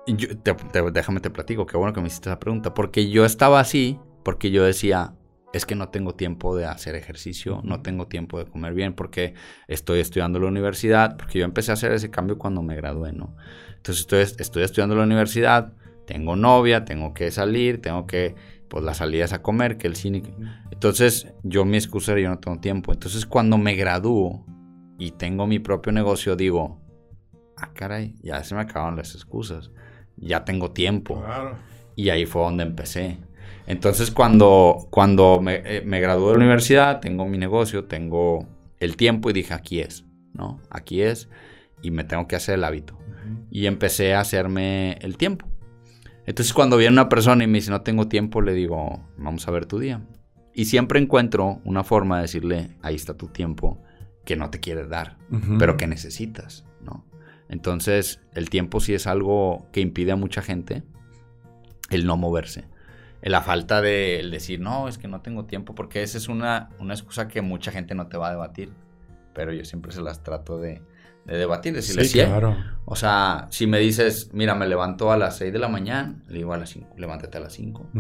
déjame te platico, qué bueno que me hiciste esa pregunta, porque yo estaba así, porque yo decía, es que no tengo tiempo de hacer ejercicio, no tengo tiempo de comer bien porque estoy estudiando en la universidad, porque yo empecé a hacer ese cambio cuando me gradué, ¿no? Entonces estoy, estoy estudiando en la universidad, tengo novia, tengo que salir, tengo que, pues las salidas a comer, que el cine. Entonces yo mi excusa era yo no tengo tiempo. Entonces cuando me gradúo y tengo mi propio negocio, digo, ah, caray, ya se me acabaron las excusas, ya tengo tiempo. Y ahí fue donde empecé. Entonces, cuando, cuando me, eh, me gradué de la universidad, tengo mi negocio, tengo el tiempo y dije, aquí es, ¿no? Aquí es y me tengo que hacer el hábito. Y empecé a hacerme el tiempo. Entonces, cuando viene una persona y me dice, no tengo tiempo, le digo, vamos a ver tu día. Y siempre encuentro una forma de decirle, ahí está tu tiempo que no te quieres dar, pero que necesitas, ¿no? Entonces, el tiempo sí es algo que impide a mucha gente el no moverse la falta de decir, no, es que no tengo tiempo, porque esa es una, una excusa que mucha gente no te va a debatir, pero yo siempre se las trato de, debatir, decirle sí, claro. O sea, si me dices, mira, me levanto a las 6 de la mañana, le digo a las 5, levántate a las 5.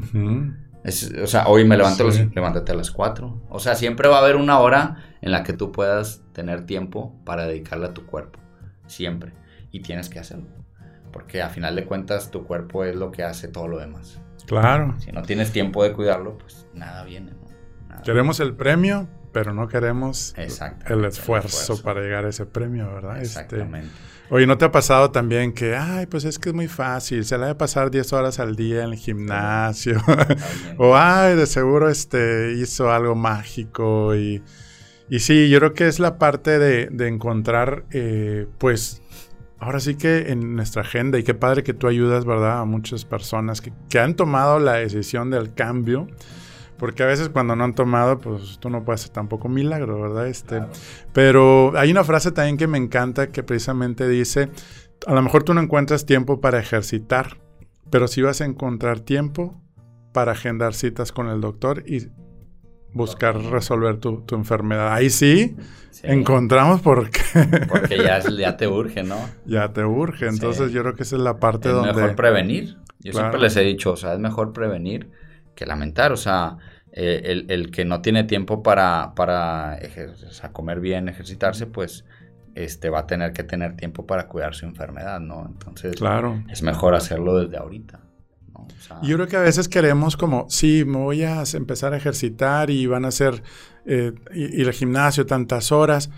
o sea, hoy me levanto a levántate a las 4. O sea, siempre va a haber una hora en la que tú puedas tener tiempo para dedicarle a tu cuerpo. Siempre. Y tienes que hacerlo. Porque a final de cuentas tu cuerpo es lo que hace todo lo demás. Claro. Si no tienes tiempo de cuidarlo, pues nada viene. queremos el premio, pero no queremos el esfuerzo, para llegar a ese premio, ¿verdad? Este, Exactamente. oye, ¿no te ha pasado también que, ay, pues es que es muy fácil, se la de pasar 10 horas al día en el gimnasio? o, ay, de seguro este, hizo algo mágico y... Y sí, yo creo que es la parte de, de encontrar, eh, pues, ahora sí que en nuestra agenda, y qué padre que tú ayudas, ¿verdad? A muchas personas que, han tomado la decisión del cambio. Porque a veces cuando no han tomado, pues tú no puedes hacer tampoco milagro, ¿verdad? Este, Pero hay una frase también que me encanta que precisamente dice, a lo mejor tú no encuentras tiempo para ejercitar, pero sí vas a encontrar tiempo para agendar citas con el doctor y buscar resolver tu, enfermedad. Ahí sí, encontramos por qué. Porque ya, ya te urge, ¿no? Ya te urge. Entonces yo creo que esa es la parte donde... Es mejor prevenir. Yo siempre les he dicho, o sea, es mejor prevenir que lamentar. O sea, eh, el, que no tiene tiempo para, para comer bien, ejercitarse, pues este, va a tener que tener tiempo para cuidar su enfermedad, ¿no? Entonces, claro. es mejor hacerlo desde ahorita yo creo que a veces queremos como, sí, me voy a empezar a ejercitar y van a hacer, eh, ir al gimnasio tantas horas.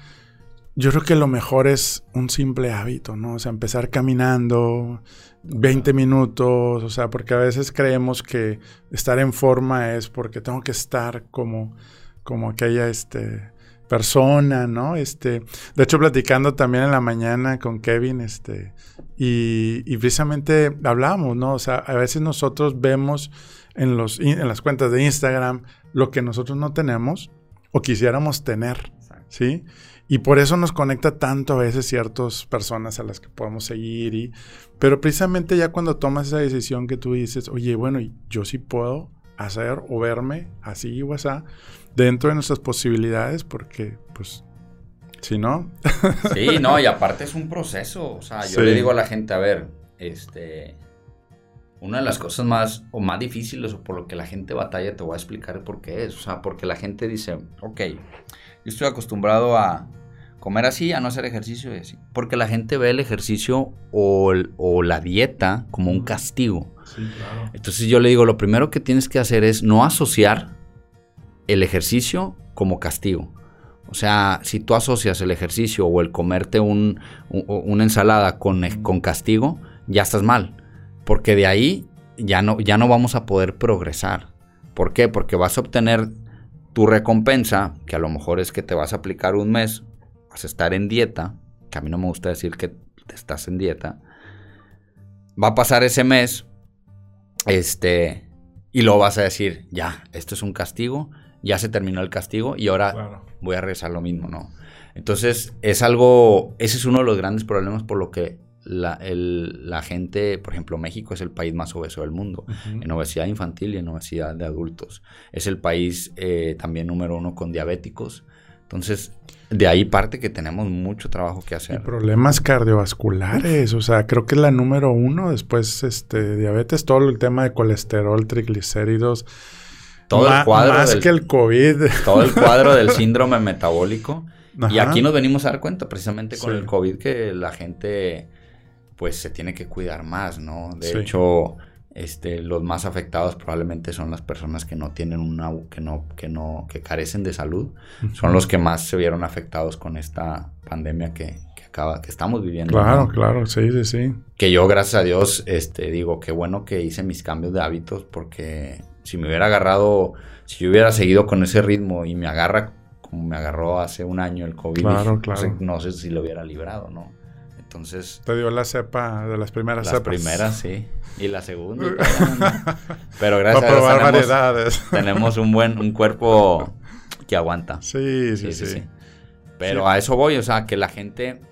Yo creo que lo mejor es un simple hábito, ¿no? O sea, empezar caminando 20 minutos, o sea, porque a veces creemos que estar en forma es porque tengo que estar como, como aquella, este, persona, ¿no? Este, de hecho, platicando también en la mañana con Kevin, este, y, precisamente hablamos, ¿no? O sea, a veces nosotros vemos en, los, en las cuentas de Instagram lo que nosotros no tenemos o quisiéramos tener, ¿sí? Y por eso nos conecta tanto a veces ciertas personas a las que podemos seguir. Y, pero precisamente ya cuando tomas esa decisión que tú dices, oye, bueno, yo sí puedo hacer o verme así o así, dentro de nuestras posibilidades, porque pues si no. sí, no, y aparte es un proceso. O sea, yo le digo a la gente, a ver, este. Una de las cosas más o más difíciles o por lo que la gente batalla, te voy a explicar por qué es. O sea, porque la gente dice, ok, yo estoy acostumbrado a comer así, a no hacer ejercicio y así. Porque la gente ve el ejercicio o, o la dieta como un castigo. Entonces yo le digo, lo primero que tienes que hacer es no asociar el ejercicio como castigo. O sea, si tú asocias el ejercicio o el comerte una ensalada con, con, castigo, ya estás mal. Porque de ahí ya no, ya no vamos a poder progresar. ¿Por qué? Porque vas a obtener tu recompensa, que a lo mejor es que te vas a aplicar un mes, vas a estar en dieta, que a mí no me gusta decir que estás en dieta. Va a pasar ese mes, este, y lo vas a decir, ya, esto es un castigo, ya se terminó el castigo y ahora voy a regresar lo mismo, ¿no? Entonces, es algo, ese es uno de los grandes problemas por lo que la, gente, por ejemplo, México es el país más obeso del mundo, en obesidad infantil y en obesidad de adultos. Es el país eh, también número uno con diabéticos. Entonces, de ahí parte que tenemos mucho trabajo que hacer. Y problemas cardiovasculares, o sea, creo que es la número uno, después este, diabetes, todo el tema de colesterol, triglicéridos. Todo el cuadro. Más que el COVID. Todo el cuadro del síndrome metabólico. Y aquí nos venimos a dar cuenta precisamente con el COVID que la gente pues se tiene que cuidar más, ¿no? De hecho, este, los más afectados probablemente son las personas que no tienen una, que no, que no, que carecen de salud, son los que más se vieron afectados con esta pandemia que, que acaba, que estamos viviendo. Claro, claro, sí, sí, sí. Que yo, gracias a Dios, este, digo, qué bueno que hice mis cambios de hábitos, porque si me hubiera agarrado, si yo hubiera seguido con ese ritmo y me agarra como me agarró hace un año el COVID, claro, claro. No, sé, si lo hubiera librado, ¿no? Entonces... Te dio la cepa de las primeras las cepas. Las primeras, sí. Y la segunda. Pero gracias a Dios tenemos, tenemos, un buen un cuerpo que aguanta. Sí, sí, sí. Pero a eso voy, o sea, que la gente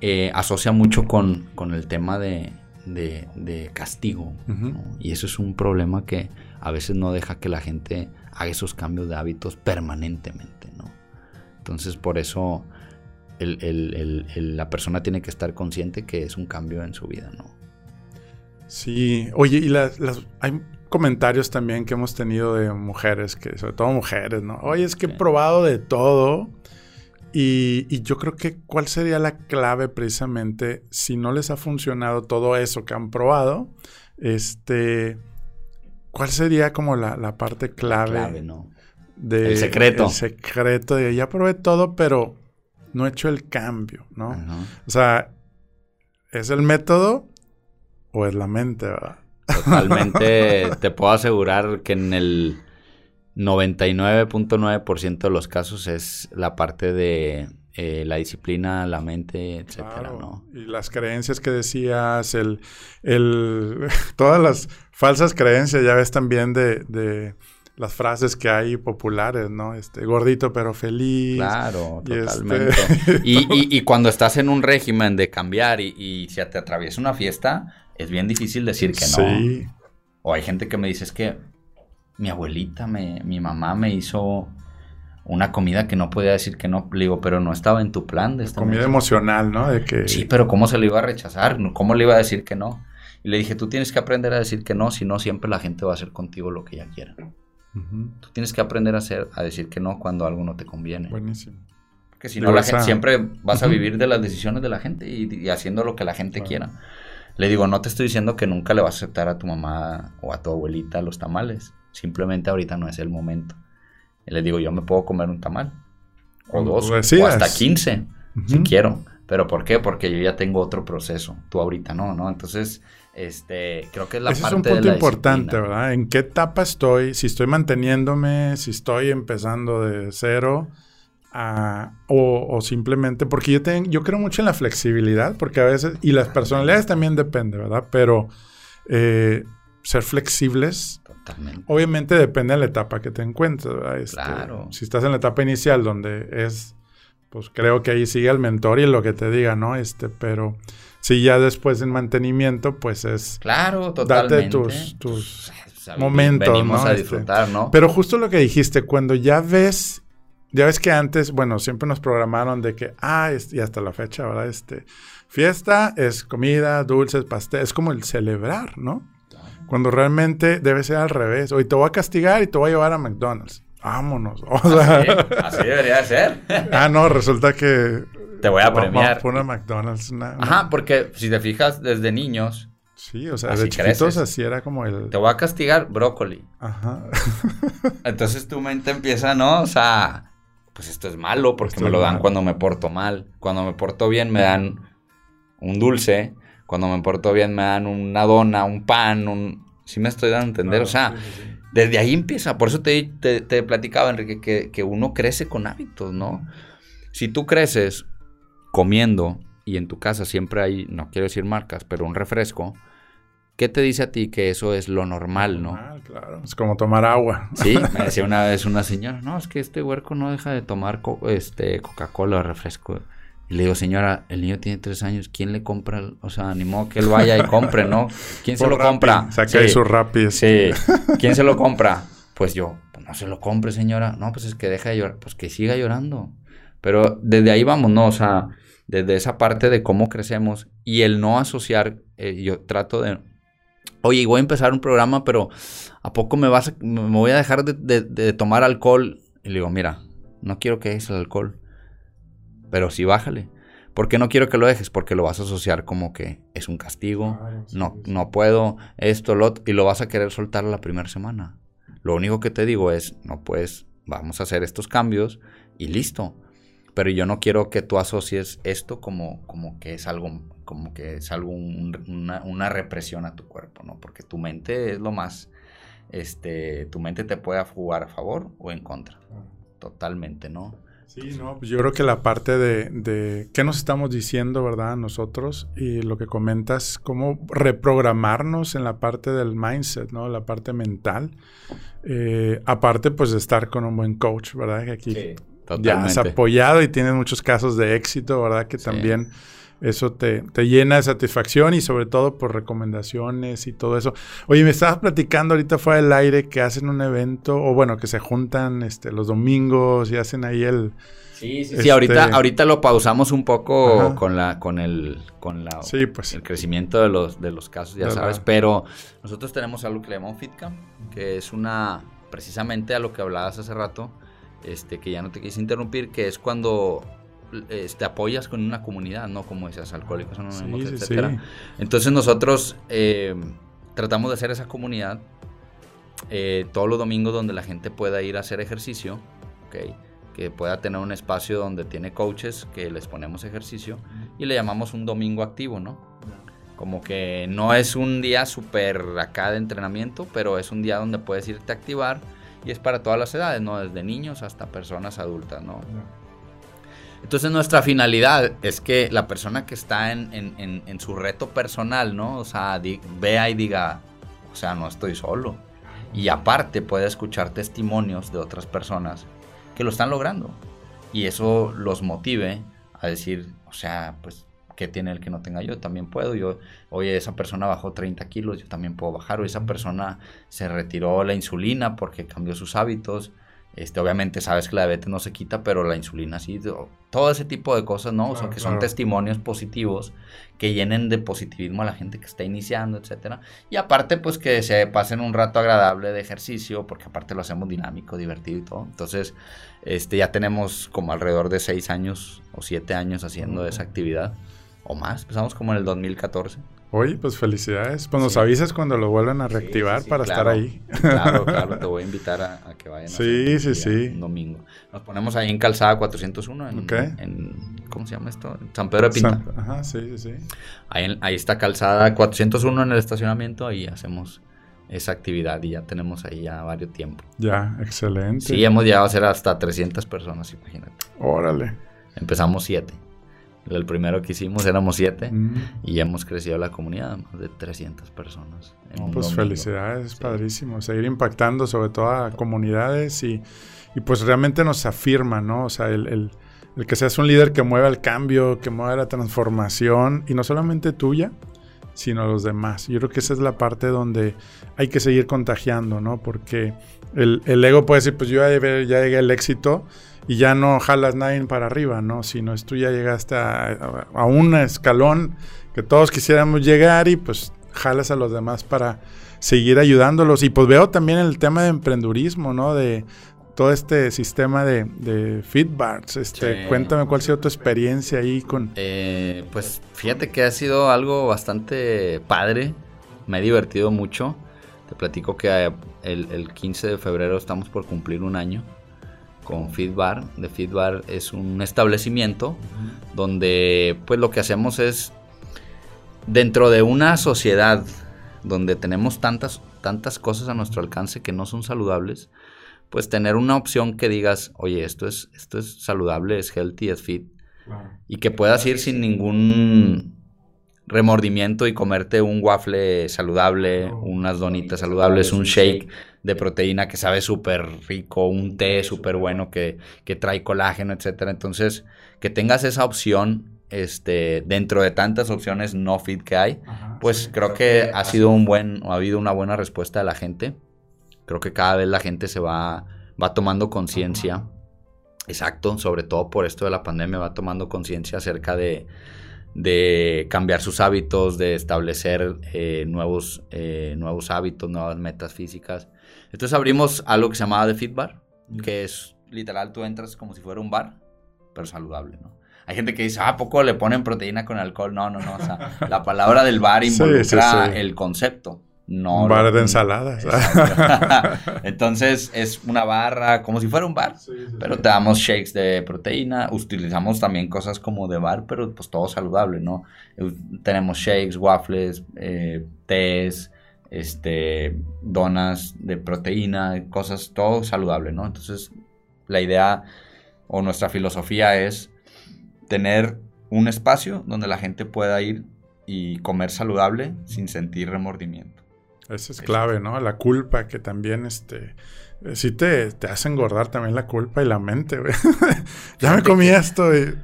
eh, asocia mucho con, con el tema de, de, castigo. Y eso es un problema que a veces no deja que la gente haga esos cambios de hábitos permanentemente, ¿no? Entonces, por eso la persona tiene que estar consciente que es un cambio en su vida, ¿no? Sí, oye, y las, hay comentarios también que hemos tenido de mujeres, que sobre todo mujeres, ¿no? Oye, es que he probado de todo. Y, yo creo que cuál sería la clave precisamente si no les ha funcionado todo eso que han probado, este, ¿cuál sería como la, parte clave? clave, ¿no? De, el secreto. El secreto de ya probé todo, pero no he hecho el cambio, ¿no? O sea, es el método o es la mente, ¿verdad? Totalmente, te puedo asegurar que en el 99.9% de los casos es la parte de eh, la disciplina, la mente, etcétera, ¿no? Y las creencias que decías, el, el, todas las falsas creencias, ya ves también de, de las frases que hay populares, ¿no? Este, gordito pero feliz. Claro, este totalmente. Y, y, cuando estás en un régimen de cambiar y, y si te atraviesa una fiesta, es bien difícil decir que no. Sí. O hay gente que me dice, es que mi abuelita, me, mi mamá me hizo una comida que no podía decir que no. Le digo, pero no estaba en tu plan de esta Comida emocional, ¿no? De que... Sí, pero ¿cómo se le iba a rechazar? ¿Cómo le iba a decir que no? Y le dije, tú tienes que aprender a decir que no, si no, siempre la gente va a hacer contigo lo que ella quiera. Tú tienes que aprender a, hacer, a decir que no cuando algo no te conviene. Buenísimo. Porque si no, la gente, siempre vas a vivir de las decisiones de la gente y, haciendo lo que la gente quiera. Le digo, no te estoy diciendo que nunca le vas a aceptar a tu mamá o a tu abuelita los tamales. Simplemente ahorita no es el momento. Y le digo, yo me puedo comer un tamal. O dos. O hasta 15, si quiero. ¿Pero por qué? Porque yo ya tengo otro proceso. Tú ahorita no, ¿no? Entonces, este, creo que es la Ese parte es un punto importante, ¿verdad? ¿En qué etapa estoy? Si estoy manteniéndome, si estoy empezando de cero o, simplemente, porque yo, tengo, yo creo mucho en la flexibilidad, porque a veces, y las personalidades también depende, ¿verdad? Pero eh, ser flexibles, Totalmente. obviamente depende de la etapa que te encuentres, ¿verdad? Este, claro. Si estás en la etapa inicial donde es, pues creo que ahí sigue el mentor y lo que te diga, ¿no? Este, pero si ya después en mantenimiento, pues es... Claro, totalmente. Date tus, tus pues, momentos, Venimos a este, disfrutar, ¿no? Pero justo lo que dijiste, cuando ya ves ya ves que antes, bueno, siempre nos programaron de que, ah, y hasta la fecha, ¿verdad? Este, fiesta es comida, dulces, pastel, es como el celebrar, ¿no? Cuando realmente debe ser al revés. Hoy te voy a castigar y te voy a llevar a McDonald's. Vámonos. así, debería ser. ah, no, resulta que... Te voy a premiar. Por una McDonald's. Ajá, porque si te fijas desde niños... Sí, o sea, de chiquitos así era como el... Te voy a castigar brócoli. Ajá. Entonces tu mente empieza, ¿no? O sea, pues esto es malo porque me lo dan cuando me porto mal. Cuando me porto bien me dan un dulce. Cuando me porto bien me dan una dona, un pan, un... Sí me estoy dando a entender. o sea, desde ahí empieza. Por eso te, te, platicaba, Enrique, que, que uno crece con hábitos, ¿no? Si tú creces comiendo y en tu casa siempre hay, no quiero decir marcas, pero un refresco, ¿Qué te dice a ti que eso es lo normal, no? Ah, claro. Es como tomar agua. Sí, me decía una vez una señora, no, es que este huerco no deja de tomar este Coca-Cola o refresco. Y le digo, señora, el niño tiene tres años, ¿quién le compra? O sea, animó que él vaya y compre, ¿no? ¿Quién se lo compra? Saca sí, su rapi. Sí. ¿Quién se lo compra? Pues yo, pues no se lo compre, señora. No, pues es que deja de llorar. Pues que siga llorando. Pero desde ahí vamos, ¿no? O sea, desde esa parte de cómo crecemos y el no asociar, eh, yo trato de, oye, voy a empezar un programa, pero ¿a poco me vas a, me voy a dejar de, tomar alcohol? Y le digo, mira, no quiero que dejes el alcohol, pero sí bájale. ¿Por qué no quiero que lo dejes? Porque lo vas a asociar como que es un castigo, no, no puedo, esto, lo otro, y lo vas a querer soltar la primera semana. Lo único que te digo es, no puedes, vamos a hacer estos cambios y listo. Pero yo no quiero que tú asocies esto como, como que es algo, como que es algo, una, una, represión a tu cuerpo, ¿no? Porque tu mente es lo más, este, tu mente te puede jugar a favor o en contra. Totalmente, ¿no? Sí, no, pues yo creo que la parte de, de, qué nos estamos diciendo, ¿verdad? Nosotros y lo que comentas, cómo reprogramarnos en la parte del mindset, ¿no? La parte mental. Eh, aparte, pues de estar con un buen coach, ¿verdad? Que aquí ya has apoyado y tienes muchos casos de éxito, ¿verdad? Que también eso te, llena de satisfacción y sobre todo por recomendaciones y todo eso. Oye, me estabas platicando ahorita fuera del aire que hacen un evento, o bueno, que se juntan este, los domingos y hacen ahí el... Sí, sí, sí. Ahorita, este ahorita lo pausamos un poco con la, con el, con la, pues, el crecimiento de los, de los casos, ya sabes. Pero nosotros tenemos algo que le llamamos FitCamp, que es una, precisamente a lo que hablabas hace rato, este, que ya no te quise interrumpir, que es cuando te este, apoyas con una comunidad, ¿no? Como decías, alcohólicos anónimos, etcétera. Entonces nosotros eh, tratamos de hacer esa comunidad eh, todos los domingos donde la gente pueda ir a hacer ejercicio, que pueda tener un espacio donde tiene coaches que les ponemos ejercicio y le llamamos un domingo activo, ¿no? Como que no es un día súper acá de entrenamiento, pero es un día donde puedes irte a activar y es para todas las edades, ¿no? Desde niños hasta personas adultas, ¿no? Entonces nuestra finalidad es que la persona que está en, su reto personal, ¿no? O sea, vea y diga, o sea, no estoy solo. Y aparte puede escuchar testimonios de otras personas que lo están logrando. Y eso los motive a decir, o sea, pues, ¿qué tiene el que no tenga yo? También puedo. Yo, oye, esa persona bajó 30 kilos, yo también puedo bajar. O esa persona se retiró la insulina porque cambió sus hábitos este, obviamente sabes que la diabetes no se quita, pero la insulina sí. Todo ese tipo de cosas, ¿no? o sea, que son testimonios positivos que llenen de positivismo a la gente que está iniciando, etcétera. Y aparte, pues que se pasen un rato agradable de ejercicio, porque aparte lo hacemos dinámico, divertido y todo. Entonces, este, ya tenemos como alrededor de seis años o siete años haciendo esa actividad. O más, empezamos como en el 2014. Oye, pues felicidades. Pues nos avisas cuando lo vuelvan a reactivar para estar ahí. Claro, claro, te voy a invitar a, que vayan. Sí, sí, sí. Un domingo. Nos ponemos ahí en Calzada 401, en, en ¿cómo se llama esto? En San Pedro de Pinta. ajá, sí, sí, sí. Ahí, ahí está Calzada 401 en el estacionamiento, ahí hacemos esa actividad y ya tenemos ahí ya varios tiempos. Ya, excelente. Sí, hemos llegado a ser hasta 300 personas, imagínate. Órale. Empezamos siete. El primero que hicimos éramos siete mm. y hemos crecido la comunidad más de 300 personas. pues felicidades, es padrísimo. Seguir impactando sobre todo a comunidades y, pues realmente nos afirma, ¿no? O sea, el, el, que seas un líder que mueva el cambio, que mueva la transformación y no solamente tuya, sino a los demás. Yo creo que esa es la parte donde hay que seguir contagiando, ¿no? Porque el, el ego puede decir, pues yo ya, ya llegué al éxito y ya no jalas nadie para arriba, ¿no? Sino es tú ya llegaste a, un escalón que todos quisiéramos llegar y pues jalas a los demás para seguir ayudándolos. Y pues veo también el tema de emprendurismo, ¿no? De todo este sistema de, de feedbacks. Este, Cuéntame cuál ha sido tu experiencia ahí con... Eh, pues fíjate que ha sido algo bastante padre. Me he divertido mucho. Te platico que el, el 15 de febrero estamos por cumplir un año con Feedbar. De Feedbar es un establecimiento donde pues lo que hacemos es dentro de una sociedad donde tenemos tantas tantas cosas a nuestro alcance que no son saludables, pues tener una opción que digas, "Oye, esto es esto es saludable, es healthy, es fit." Y que puedas ir sin ningún remordimiento y comerte un waffle saludable, unas donitas saludables, un shake de proteína que sabe súper rico, un té súper bueno que, trae colágeno, etcétera. Entonces, que tengas esa opción este, dentro de tantas opciones no fit que hay, pues creo que ha sido un buen, ha habido una buena respuesta de la gente. Creo que cada vez la gente se va, va tomando conciencia. Exacto, sobre todo por esto de la pandemia va tomando conciencia acerca de, de, cambiar sus hábitos, de establecer eh, nuevos, eh, nuevos hábitos, nuevas metas físicas. Entonces abrimos algo que se llamaba The Fit Bar, que es literal, tú entras como si fuera un bar, pero saludable, ¿no? Hay gente que dice, ah, poco le ponen proteína con alcohol? No, no, no. O sea, la palabra del bar involucra el concepto. No, un bar de ensaladas. Entonces es una barra, como si fuera un bar, pero te damos shakes de proteína, utilizamos también cosas como de bar, pero pues todo saludable, ¿no? Tenemos shakes, waffles, eh, tés, este, donas de proteína, cosas, todo saludable, ¿no? Entonces la idea o nuestra filosofía es tener un espacio donde la gente pueda ir y comer saludable sin sentir remordimiento. Eso es clave, ¿no? La culpa que también, este, sí te, te hace engordar también la culpa y la mente, güey. ya me comí esto y...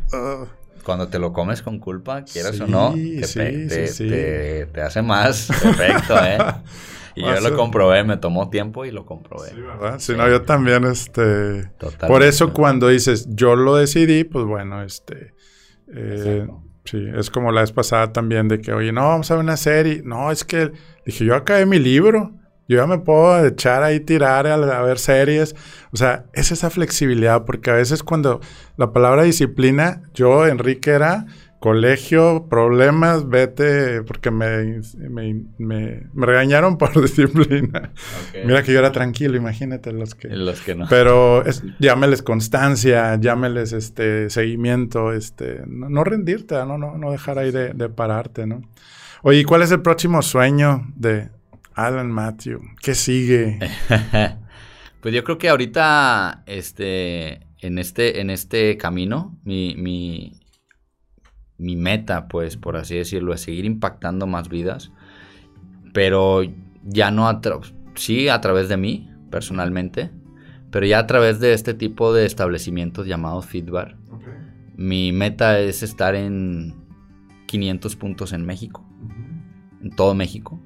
Cuando te lo comes con culpa, quieras o no, te, te, hace más efecto, ¿eh? Y yo lo comprobé, me tomó tiempo y lo comprobé. Sí, ¿verdad? Si no, yo también, este... Por eso cuando dices, yo lo decidí, pues bueno, este... Eh, sí, es como la vez pasada también de que, oye, no, vamos a ver una serie. No, es que dije, yo acabé mi libro. Yo ya me puedo echar ahí, tirar a, a, ver series. O sea, es esa flexibilidad, porque a veces cuando la palabra disciplina, yo, Enrique, era colegio, problemas, vete, porque me, me, regañaron por disciplina. Mira que yo era tranquilo, imagínate los que... Los que no. Pero es, llámeles constancia, llámeles este seguimiento, este, no, rendirte, ¿no? No, no dejar ahí de, de, pararte, ¿no? Oye, ¿cuál es el próximo sueño de Alan Matthew? ¿Qué sigue? pues yo creo que ahorita, este, en este, en este camino, mi, mi mi meta, pues, por así decirlo, es seguir impactando más vidas, pero ya no a sí a través de mí, personalmente, pero ya a través de este tipo de establecimientos llamados Feedbar. Mi meta es estar en 500 puntos en México, en todo México,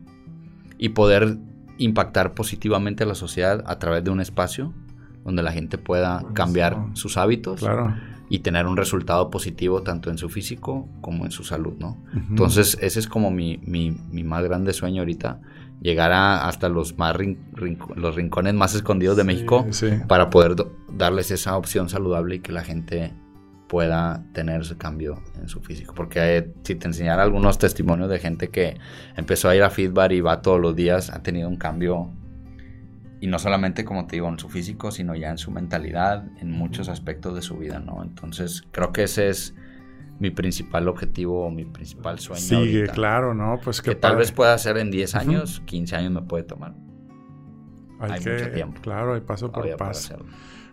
y poder impactar positivamente a la sociedad a través de un espacio donde la gente pueda cambiar sus hábitos. Claro y tener un resultado positivo tanto en su físico como en su salud, ¿no? Entonces, ese es como mi, mi, mi, más grande sueño ahorita, llegar a, hasta los, más los rincones más escondidos de México para poder darles esa opción saludable y que la gente pueda tener ese cambio en su físico. Porque eh, si te enseñara algunos testimonios de gente que empezó a ir a Feedback y va todos los días, ha tenido un cambio y no solamente, como te digo, en su físico, sino ya en su mentalidad, en muchos aspectos de su vida, ¿no? Entonces, creo que ese es mi principal objetivo, mi principal sueño. Sigue, claro, ¿no? Pues que tal vez pueda ser en 10 años, 15 años me puede tomar. Hay, mucho tiempo. Claro, hay paso por paso.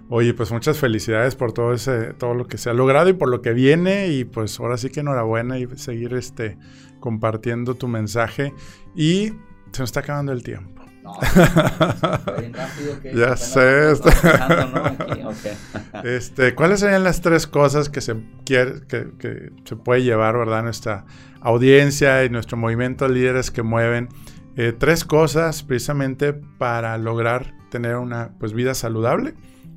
Oye, pues muchas felicidades por todo ese, todo lo que se ha logrado y por lo que viene. Y pues ahora sí que enhorabuena y seguir este compartiendo tu mensaje. Y se nos está acabando el tiempo. No, ya sé. este, ¿Cuáles serían las tres cosas que se quiere, que, se puede llevar, verdad, nuestra audiencia y nuestro movimiento de líderes que mueven? Eh, tres cosas precisamente para lograr tener una pues, vida saludable.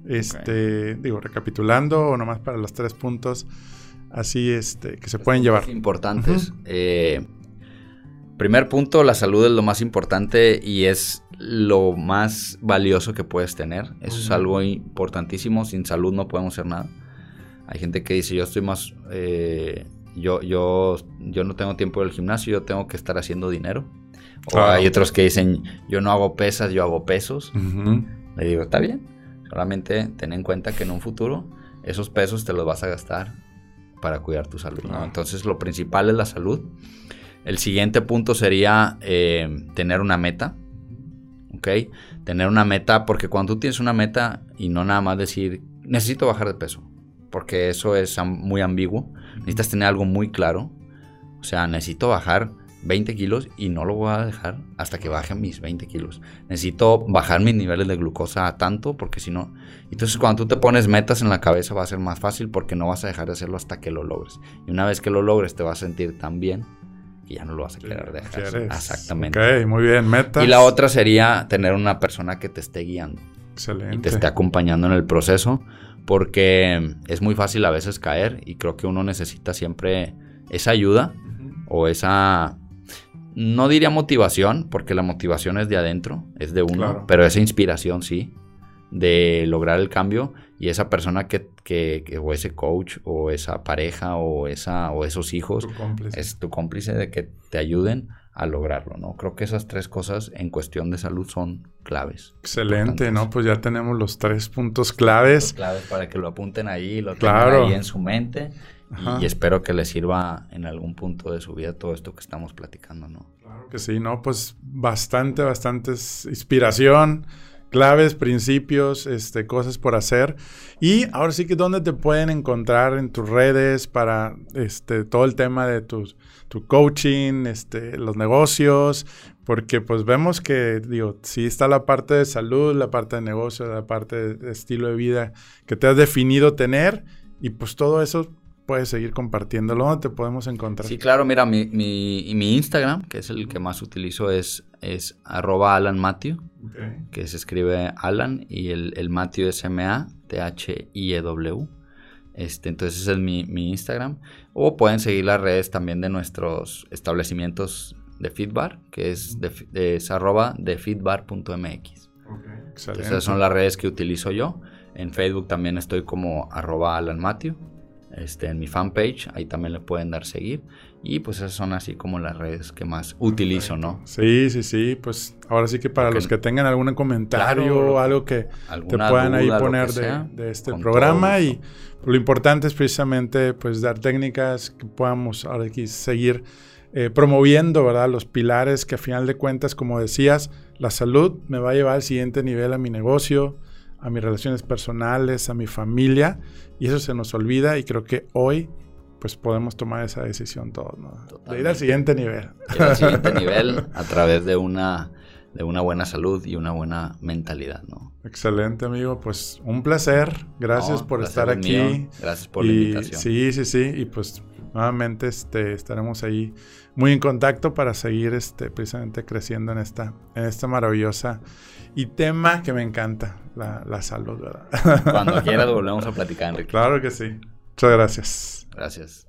Este, digo, recapitulando, o nomás para los tres puntos así este, que se pueden llevar. Importantes. Primer punto, la salud es lo más importante y es lo más valioso que puedes tener. Eso es algo importantísimo. Sin salud no podemos hacer nada. Hay gente que dice, yo estoy más... Eh, yo, yo, yo no tengo tiempo del gimnasio, yo tengo que estar haciendo dinero. O hay otros que dicen, yo no hago pesas, yo hago pesos. Le digo, está bien. Solamente ten en cuenta que en un futuro esos pesos te los vas a gastar para cuidar tu salud. Entonces lo principal es la salud. El siguiente punto sería eh, tener una meta. ¿Ok? Tener una meta, porque cuando tú tienes una meta y no nada más decir, necesito bajar de peso, porque eso es muy ambiguo, necesitas tener algo muy claro. O sea, necesito bajar 20 kilos y no lo voy a dejar hasta que baje mis 20 kilos. Necesito bajar mis niveles de glucosa tanto porque si no... Entonces cuando tú te pones metas en la cabeza va a ser más fácil porque no vas a dejar de hacerlo hasta que lo logres. Y una vez que lo logres te vas a sentir tan bien y ya no lo vas a querer dejar. Exactamente. Ok, muy bien, metas. Y la otra sería tener una persona que te esté guiando. Excelente. Y te esté acompañando en el proceso, porque es muy fácil a veces caer y creo que uno necesita siempre esa ayuda o esa no diría motivación, porque la motivación es de adentro, es de uno, pero esa inspiración sí, de lograr el cambio y esa persona que, que, o ese coach o esa pareja o esa o esos hijos es tu cómplice de que te ayuden a lograrlo, ¿no? Creo que esas tres cosas en cuestión de salud son claves. Excelente, ¿no? Pues ya tenemos los tres puntos claves. claves para que lo apunten ahí, lo tengan ahí en su mente y, espero que les sirva en algún punto de su vida todo esto que estamos platicando, ¿no? Claro que sí, ¿no? Pues bastante, bastante inspiración, claves, principios, este, cosas por hacer. Y ahora sí que dónde te pueden encontrar en tus redes para este, todo el tema de tu, tu coaching, este, los negocios, porque pues vemos que, digo, sí está la parte de salud, la parte de negocio, la parte de estilo de vida que te has definido tener y pues todo eso puedes seguir compartiéndolo. ¿Dónde te podemos encontrar? Sí, claro, mira, mi, mi, Instagram, que es el que más utilizo, es, es arroba Alan que se escribe Alan y el, el Matthew es M-A-T-H-I-E-W. Este, entonces ese es mi, mi, Instagram. O pueden seguir las redes también de nuestros establecimientos de Feedbar, que es, de, es arroba de feedbar.mx. Okay, esas son las redes que utilizo yo. En Facebook también estoy como arroba Alan este, en mi fanpage, ahí también le pueden dar seguir. Y pues esas son así como las redes que más utilizo, ¿no? Sí, sí, sí. Pues ahora sí que para los que tengan algún comentario o algo que te puedan ahí poner de, este programa. Y lo importante es precisamente pues dar técnicas que podamos ahora aquí seguir eh, promoviendo, ¿verdad? Los pilares que a final de cuentas, como decías, la salud me va a llevar al siguiente nivel a mi negocio, a mis relaciones personales, a mi familia, y eso se nos olvida y creo que hoy pues podemos tomar esa decisión todos, ¿no? De ir al siguiente nivel. Ir al siguiente nivel a través de una, de una buena salud y una buena mentalidad, ¿no? Excelente, amigo. Pues un placer. Gracias por estar aquí. Gracias por la invitación. Sí, sí, sí. Y pues nuevamente este, estaremos ahí muy en contacto para seguir este, precisamente creciendo en esta, en esta maravillosa y tema que me encanta, la, la salud, ¿verdad? Cuando quieras volvemos a platicar, Enrique. Claro que sí. Muchas gracias. Gracias.